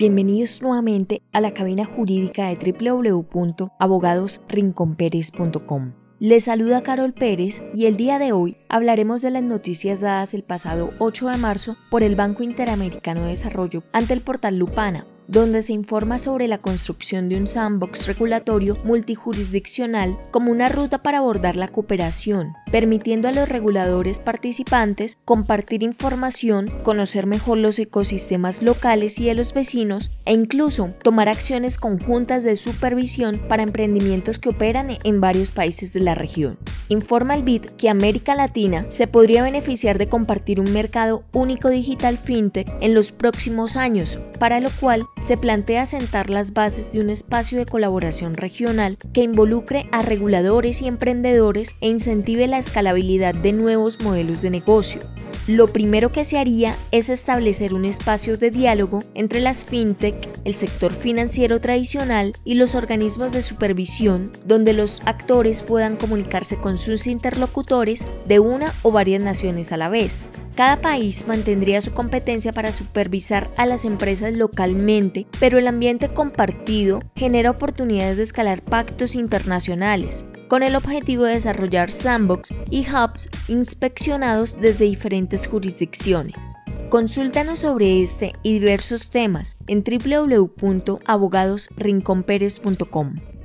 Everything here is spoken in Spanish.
Bienvenidos nuevamente a la cabina jurídica de www.abogadosrinconperes.com. Les saluda Carol Pérez y el día de hoy hablaremos de las noticias dadas el pasado 8 de marzo por el Banco Interamericano de Desarrollo ante el portal Lupana, donde se informa sobre la construcción de un sandbox regulatorio multijurisdiccional como una ruta para abordar la cooperación, permitiendo a los reguladores participantes compartir información, conocer mejor los ecosistemas locales y de los vecinos e incluso tomar acciones conjuntas de supervisión para emprendimientos que operan en varios países de la región. Informa el BID que América Latina se podría beneficiar de compartir un mercado único digital fintech en los próximos años, para lo cual se plantea sentar las bases de un espacio de colaboración regional que involucre a reguladores y emprendedores e incentive la escalabilidad de nuevos modelos de negocio. Lo primero que se haría es establecer un espacio de diálogo entre las fintech, el sector financiero tradicional y los organismos de supervisión, donde los actores puedan comunicarse con sus interlocutores de una o varias naciones a la vez. Cada país mantendría su competencia para supervisar a las empresas localmente, pero el ambiente compartido genera oportunidades de escalar pactos internacionales, con el objetivo de desarrollar sandbox y hubs inspeccionados desde diferentes jurisdicciones. Consúltanos sobre este y diversos temas en www.abogadosrinconperes.com.